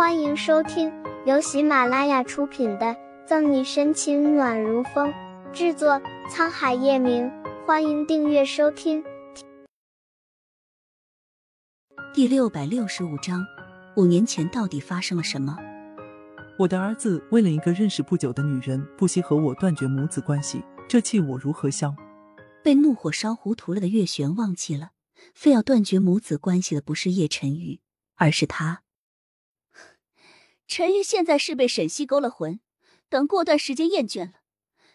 欢迎收听由喜马拉雅出品的《赠你深情暖如风》，制作沧海夜明。欢迎订阅收听。第六百六十五章，五年前到底发生了什么？我的儿子为了一个认识不久的女人，不惜和我断绝母子关系，这气我如何消？被怒火烧糊涂了的月璇忘记了，非要断绝母子关系的不是叶晨宇，而是他。陈玉现在是被沈西勾了魂，等过段时间厌倦了，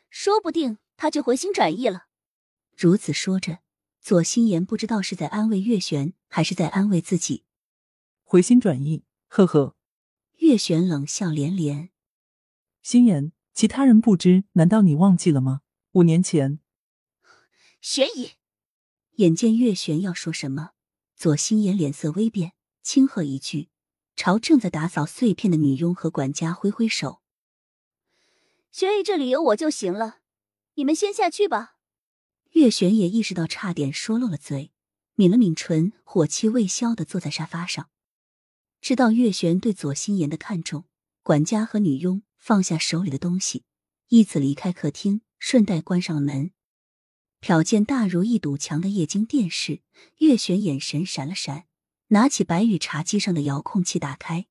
说不定他就回心转意了。如此说着，左心言不知道是在安慰月璇，还是在安慰自己。回心转意，呵呵。月璇冷笑连连。心言，其他人不知，难道你忘记了吗？五年前，玄乙。眼见月璇要说什么，左心言脸色微变，轻喝一句。朝正在打扫碎片的女佣和管家挥挥手：“玄宇这里有我就行了，你们先下去吧。”月璇也意识到差点说漏了嘴，抿了抿唇，火气未消的坐在沙发上。知道月璇对左心言的看重，管家和女佣放下手里的东西，依次离开客厅，顺带关上了门。瞟见大如一堵墙的液晶电视，月璇眼神闪了闪。拿起白羽茶几上的遥控器，打开。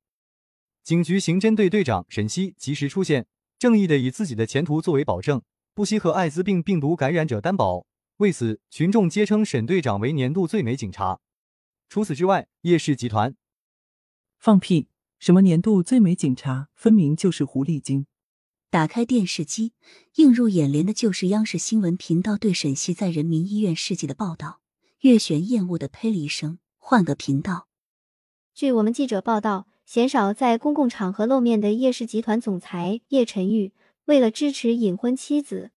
警局刑侦队队长沈西及时出现，正义的以自己的前途作为保证，不惜和艾滋病病毒感染者担保。为此，群众皆称沈队长为年度最美警察。除此之外，叶氏集团放屁！什么年度最美警察？分明就是狐狸精！打开电视机，映入眼帘的就是央视新闻频道对沈西在人民医院事迹的报道。月璇厌恶的呸了一声。换个频道。据我们记者报道，鲜少在公共场合露面的叶氏集团总裁叶晨玉，为了支持隐婚妻子，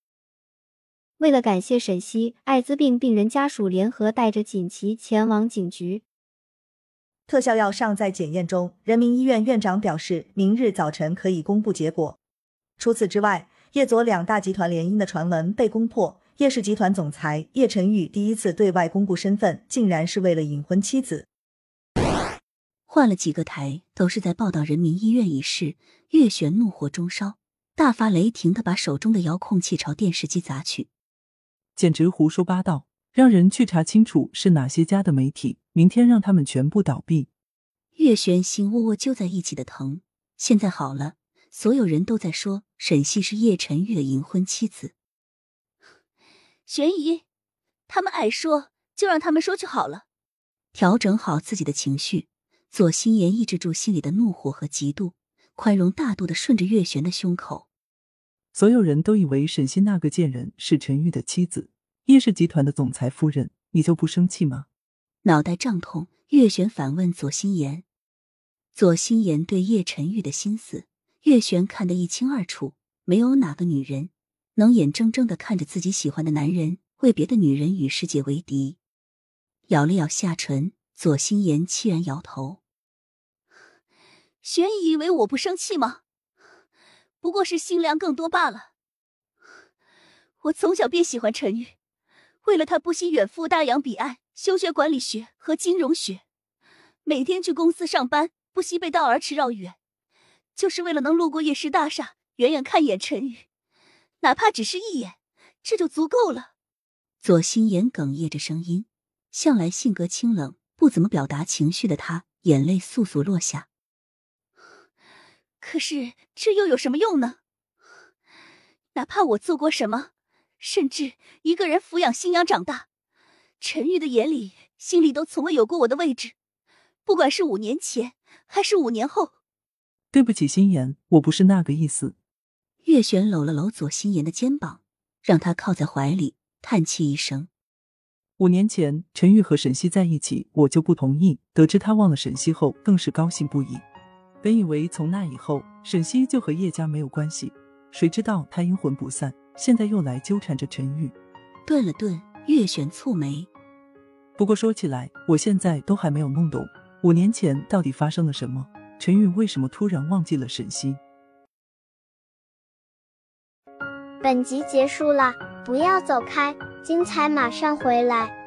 为了感谢沈西，艾滋病病人家属联合带着锦旗前往警局。特效药尚在检验中，人民医院院长表示，明日早晨可以公布结果。除此之外，叶左两大集团联姻的传闻被攻破。叶氏集团总裁叶晨玉第一次对外公布身份，竟然是为了隐婚妻子。换了几个台，都是在报道人民医院一事。月璇怒火中烧，大发雷霆的把手中的遥控器朝电视机砸去，简直胡说八道！让人去查清楚是哪些家的媒体，明天让他们全部倒闭。月璇心窝窝揪在一起的疼。现在好了，所有人都在说沈西是叶晨玉的隐婚妻子。悬疑，他们爱说就让他们说就好了。调整好自己的情绪，左心言抑制住心里的怒火和嫉妒，宽容大度的顺着月璇的胸口。所有人都以为沈西那个贱人是陈玉的妻子，叶氏集团的总裁夫人，你就不生气吗？脑袋胀痛，月璇反问左心言。左心言对叶晨玉的心思，月璇看得一清二楚，没有哪个女人。能眼睁睁的看着自己喜欢的男人为别的女人与世界为敌，咬了咬下唇，左心言凄然摇头。玄以为我不生气吗？不过是心凉更多罢了。我从小便喜欢陈玉，为了他不惜远赴大洋彼岸修学管理学和金融学，每天去公司上班，不惜背道而驰绕远，就是为了能路过叶氏大厦，远远看一眼陈玉。哪怕只是一眼，这就足够了。左心言哽咽着声音，向来性格清冷、不怎么表达情绪的他，眼泪簌簌落下。可是这又有什么用呢？哪怕我做过什么，甚至一个人抚养新娘长大，陈玉的眼里、心里都从未有过我的位置。不管是五年前，还是五年后。对不起，心言，我不是那个意思。月璇搂了搂左心言的肩膀，让他靠在怀里，叹气一声：“五年前陈玉和沈西在一起，我就不同意。得知他忘了沈西后，更是高兴不已。本以为从那以后，沈西就和叶家没有关系，谁知道他阴魂不散，现在又来纠缠着陈玉。”顿了顿，月璇蹙眉：“不过说起来，我现在都还没有弄懂，五年前到底发生了什么？陈玉为什么突然忘记了沈西？”本集结束了，不要走开，精彩马上回来。